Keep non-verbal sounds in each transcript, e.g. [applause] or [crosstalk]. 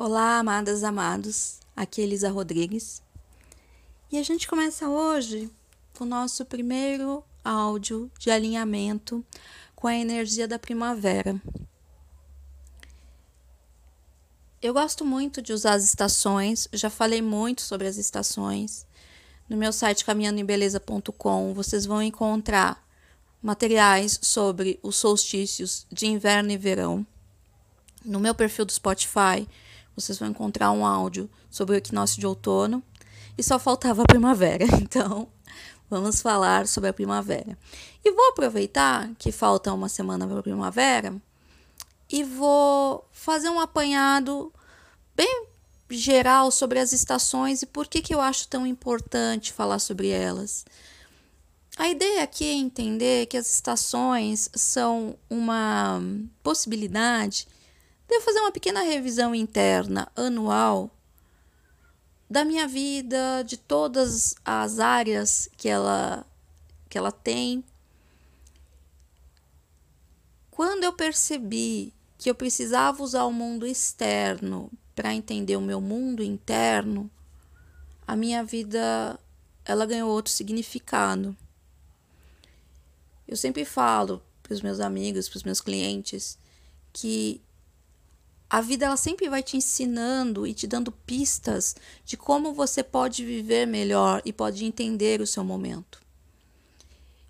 Olá, amadas, amados. Aqui é Elisa Rodrigues. E a gente começa hoje o nosso primeiro áudio de alinhamento com a energia da primavera. Eu gosto muito de usar as estações, já falei muito sobre as estações. No meu site caminhandoembeleza.com vocês vão encontrar materiais sobre os solstícios de inverno e verão. No meu perfil do Spotify, vocês vão encontrar um áudio sobre o equinócio de outono e só faltava a primavera. [laughs] Então, vamos falar sobre a primavera. E vou aproveitar que falta uma semana para a primavera e vou fazer um apanhado bem geral sobre as estações e por que, que eu acho tão importante falar sobre elas. A ideia aqui é entender que as estações são uma possibilidade Devo fazer uma pequena revisão interna anual da minha vida, de todas as áreas que ela que ela tem. Quando eu percebi que eu precisava usar o mundo externo para entender o meu mundo interno, a minha vida ela ganhou outro significado. Eu sempre falo para os meus amigos, para os meus clientes, que a vida ela sempre vai te ensinando e te dando pistas de como você pode viver melhor e pode entender o seu momento.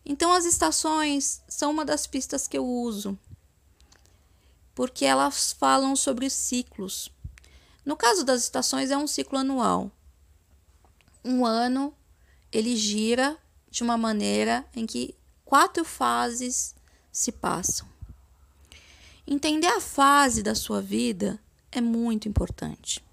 Então as estações são uma das pistas que eu uso, porque elas falam sobre ciclos. No caso das estações é um ciclo anual. Um ano ele gira de uma maneira em que quatro fases se passam. Entender a fase da sua vida é muito importante.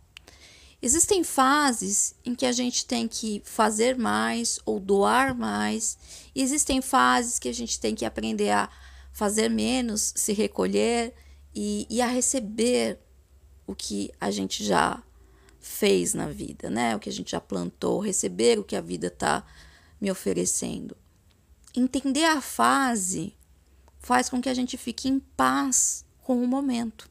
Existem fases em que a gente tem que fazer mais ou doar mais, e existem fases que a gente tem que aprender a fazer menos, se recolher e, e a receber o que a gente já fez na vida, né? O que a gente já plantou, receber o que a vida está me oferecendo. Entender a fase faz com que a gente fique em paz com o momento.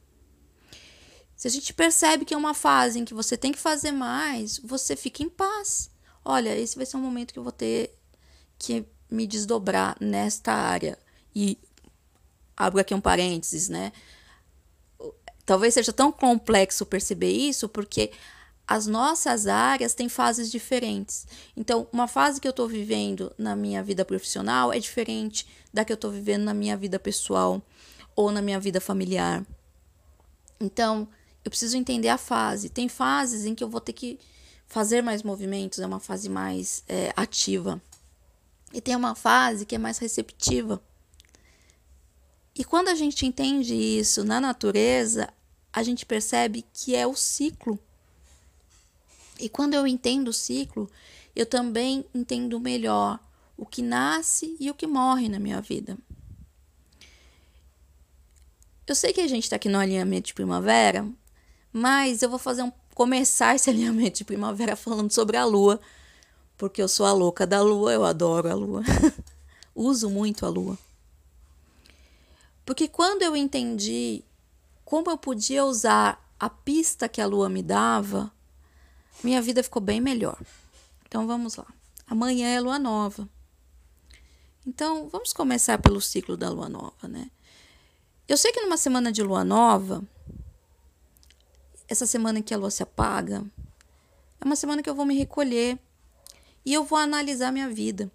Se a gente percebe que é uma fase em que você tem que fazer mais, você fica em paz. Olha, esse vai ser um momento que eu vou ter que me desdobrar nesta área. E abro aqui um parênteses, né? Talvez seja tão complexo perceber isso, porque as nossas áreas têm fases diferentes. Então, uma fase que eu estou vivendo na minha vida profissional é diferente da que eu estou vivendo na minha vida pessoal ou na minha vida familiar. Então, eu preciso entender a fase. Tem fases em que eu vou ter que fazer mais movimentos, é uma fase mais é, ativa. E tem uma fase que é mais receptiva. E quando a gente entende isso na natureza, a gente percebe que é o ciclo. E quando eu entendo o ciclo, eu também entendo melhor o que nasce e o que morre na minha vida. Eu sei que a gente está aqui no alinhamento de primavera, mas eu vou fazer um começar esse [laughs] alinhamento de primavera falando sobre a lua, porque eu sou a louca da lua, eu adoro a lua. [laughs] Uso muito a lua. Porque quando eu entendi como eu podia usar a pista que a lua me dava, minha vida ficou bem melhor. Então vamos lá. Amanhã é lua nova. Então vamos começar pelo ciclo da lua nova, né? Eu sei que numa semana de lua nova, essa semana em que a lua se apaga, é uma semana que eu vou me recolher e eu vou analisar minha vida.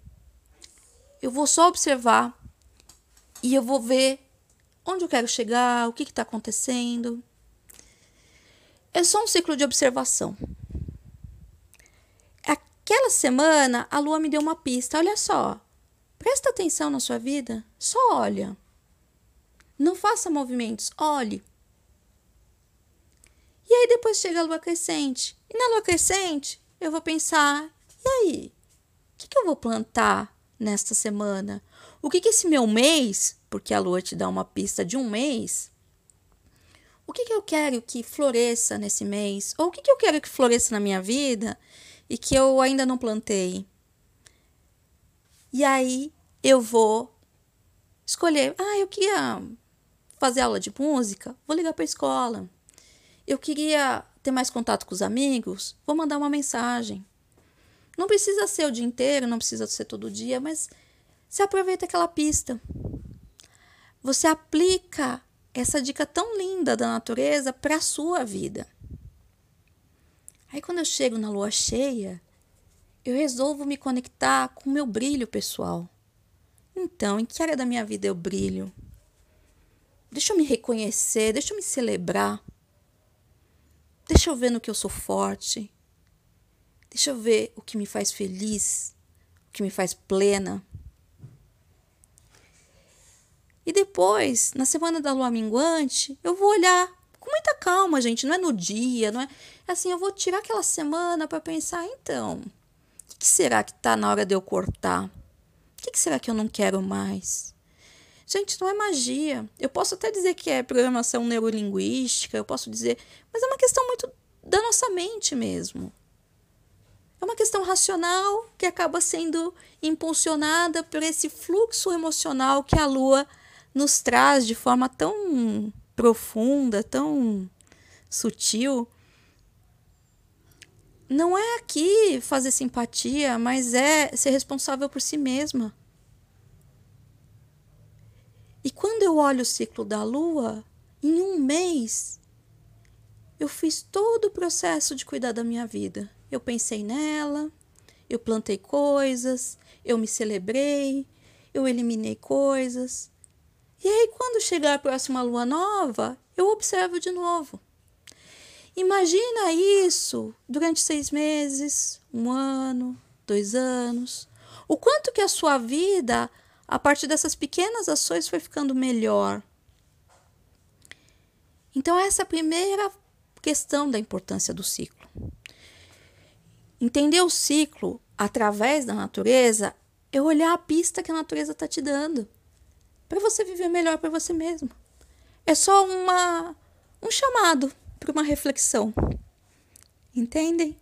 Eu vou só observar e eu vou ver onde eu quero chegar, o que está acontecendo. É só um ciclo de observação. Aquela semana a lua me deu uma pista. Olha só, presta atenção na sua vida, só olha. Não faça movimentos, olhe. E aí depois chega a lua crescente. E na lua crescente, eu vou pensar: e aí? O que, que eu vou plantar nesta semana? O que, que esse meu mês, porque a lua te dá uma pista de um mês, o que, que eu quero que floresça nesse mês? Ou o que, que eu quero que floresça na minha vida e que eu ainda não plantei? E aí eu vou escolher. Ah, eu queria fazer aula de música, vou ligar para a escola. Eu queria ter mais contato com os amigos, vou mandar uma mensagem. Não precisa ser o dia inteiro, não precisa ser todo dia, mas você aproveita aquela pista. Você aplica essa dica tão linda da natureza para a sua vida. Aí quando eu chego na lua cheia, eu resolvo me conectar com o meu brilho pessoal. Então, em que área da minha vida eu brilho? Deixa eu me reconhecer, deixa eu me celebrar. Deixa eu ver no que eu sou forte. Deixa eu ver o que me faz feliz, o que me faz plena. E depois, na semana da lua minguante, eu vou olhar com muita calma, gente. Não é no dia, não é. Assim, eu vou tirar aquela semana para pensar, então, o que, será que tá na hora de eu cortar? O que, que será que eu não quero mais? Gente, não é magia. Eu posso até dizer que é programação neurolinguística, eu posso dizer, mas é uma questão muito da nossa mente mesmo. É uma questão racional que acaba sendo impulsionada por esse fluxo emocional que a lua nos traz de forma tão profunda, tão sutil. Não é aqui fazer simpatia, mas é ser responsável por si mesma. E quando eu olho o ciclo da lua, em um mês, eu fiz todo o processo de cuidar da minha vida. Eu pensei nela, eu plantei coisas, eu me celebrei, eu eliminei coisas. E aí, quando chegar a próxima lua nova, eu observo de novo. Imagina isso durante seis meses, um ano, dois anos. O quanto que a sua vida a partir dessas pequenas ações foi ficando melhor. Então, essa é a primeira questão da importância do ciclo. Entender o ciclo através da natureza é olhar a pista que a natureza está te dando para você viver melhor para você mesmo. É só uma, um chamado para uma reflexão. Entendem?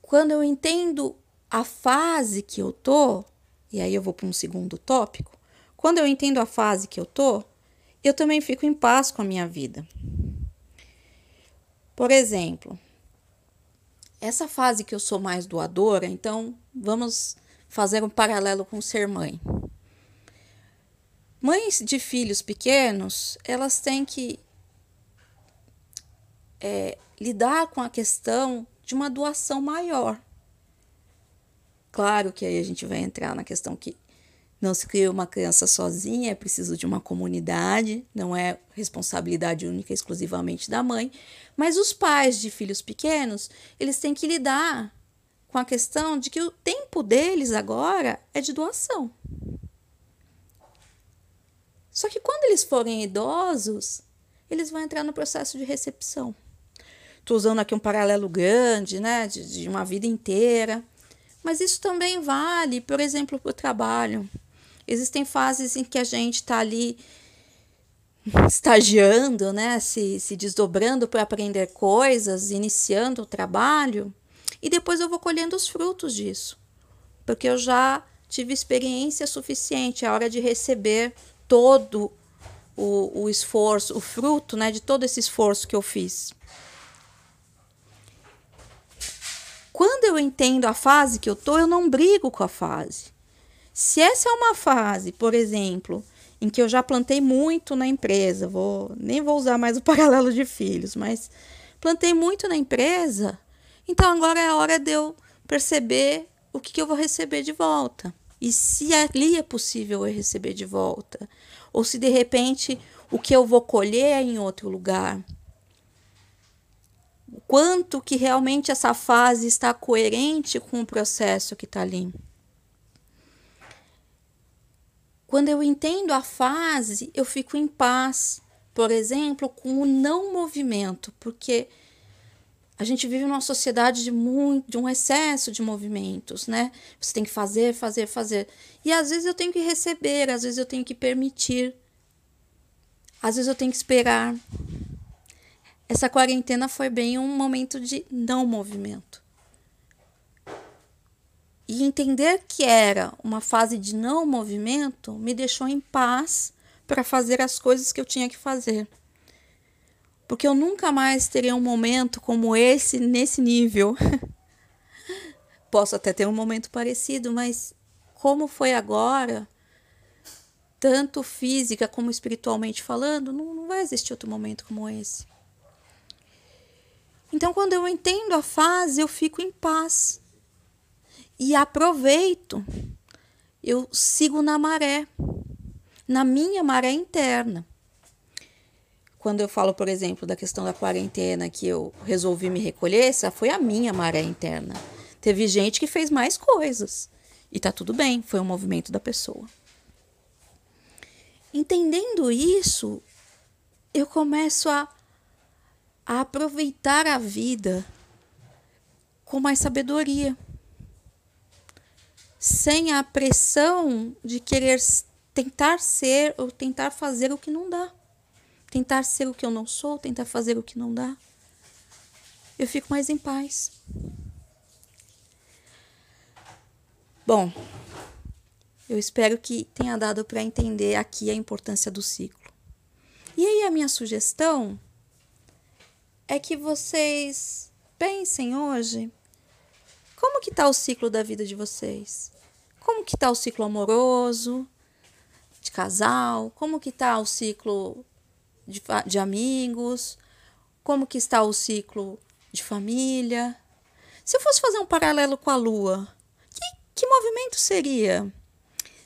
Quando eu entendo a fase que eu tô, e aí eu vou para um segundo tópico, quando eu entendo a fase que eu tô, eu também fico em paz com a minha vida. Por exemplo, essa fase que eu sou mais doadora, então vamos fazer um paralelo com ser mãe. Mães de filhos pequenos, elas têm que é, lidar com a questão de uma doação maior. Claro que aí a gente vai entrar na questão que não se cria uma criança sozinha, é preciso de uma comunidade, não é responsabilidade única exclusivamente da mãe, mas os pais de filhos pequenos, eles têm que lidar com a questão de que o tempo deles agora é de doação. Só que quando eles forem idosos, eles vão entrar no processo de recepção. Estou usando aqui um paralelo grande, né, de, de uma vida inteira. Mas isso também vale, por exemplo, para o trabalho. Existem fases em que a gente está ali estagiando, né, se, se desdobrando para aprender coisas, iniciando o trabalho, e depois eu vou colhendo os frutos disso, porque eu já tive experiência suficiente, é hora de receber todo o, o esforço, o fruto né, de todo esse esforço que eu fiz. Quando eu entendo a fase que eu tô, eu não brigo com a fase. Se essa é uma fase, por exemplo, em que eu já plantei muito na empresa, vou nem vou usar mais o [laughs] paralelo de filhos, mas plantei muito na empresa, então agora é a hora de eu perceber o que, que eu vou receber de volta. E se ali é possível eu receber de volta, ou se de repente o que eu vou colher é em outro lugar quanto que realmente essa fase está coerente com o processo que está ali. Quando eu entendo a fase, eu fico em paz, por exemplo, com o não movimento, porque a gente vive numa sociedade de muito, de um excesso de movimentos, né? Você tem que fazer, fazer, fazer. E às vezes eu tenho que receber, às vezes eu tenho que permitir. Às vezes eu tenho que esperar essa quarentena foi bem um momento de não movimento. E entender que era uma fase de não movimento me deixou em paz para fazer as coisas que eu tinha que fazer. Porque eu nunca mais teria um momento como esse, nesse nível. [laughs] Posso até ter um momento parecido, mas como foi agora, tanto física como espiritualmente falando, não, não vai existir outro momento como esse. Então, quando eu entendo a fase, eu fico em paz e aproveito. Eu sigo na maré, na minha maré interna. Quando eu falo, por exemplo, da questão da quarentena, que eu resolvi me recolher, essa foi a minha maré interna. Teve gente que fez mais coisas. E tá tudo bem, foi um movimento da pessoa. Entendendo isso, eu começo a, a aproveitar a vida com mais sabedoria. Sem a pressão de querer tentar ser ou tentar fazer o que não dá tentar ser o que eu não sou, tentar fazer o que não dá, eu fico mais em paz. Bom, eu espero que tenha dado para entender aqui a importância do ciclo. E aí a minha sugestão é que vocês pensem hoje como que está o ciclo da vida de vocês? Como que está o ciclo amoroso, de casal? Como que está o ciclo de, de amigos, como que está o ciclo de família. Se eu fosse fazer um paralelo com a Lua, que, que movimento seria?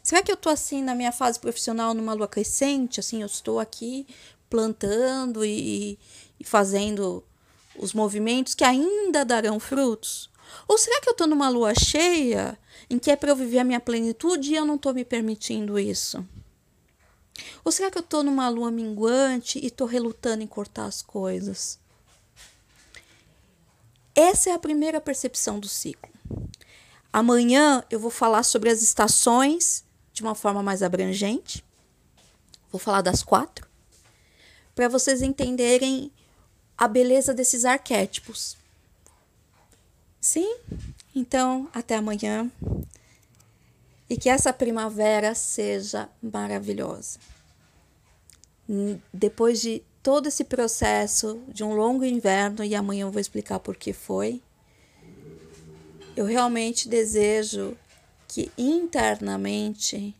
Será que eu estou assim na minha fase profissional numa lua crescente? Assim, eu estou aqui plantando e, e fazendo os movimentos que ainda darão frutos? Ou será que eu estou numa lua cheia em que é para eu viver a minha plenitude e eu não estou me permitindo isso? Ou será que eu estou numa lua minguante e estou relutando em cortar as coisas? Essa é a primeira percepção do ciclo. Amanhã eu vou falar sobre as estações de uma forma mais abrangente. Vou falar das quatro, para vocês entenderem a beleza desses arquétipos. Sim? Então, até amanhã e que essa primavera seja maravilhosa. Depois de todo esse processo de um longo inverno, e amanhã eu vou explicar por que foi, eu realmente desejo que internamente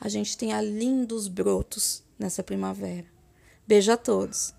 a gente tenha lindos brotos nessa primavera. Beijo a todos!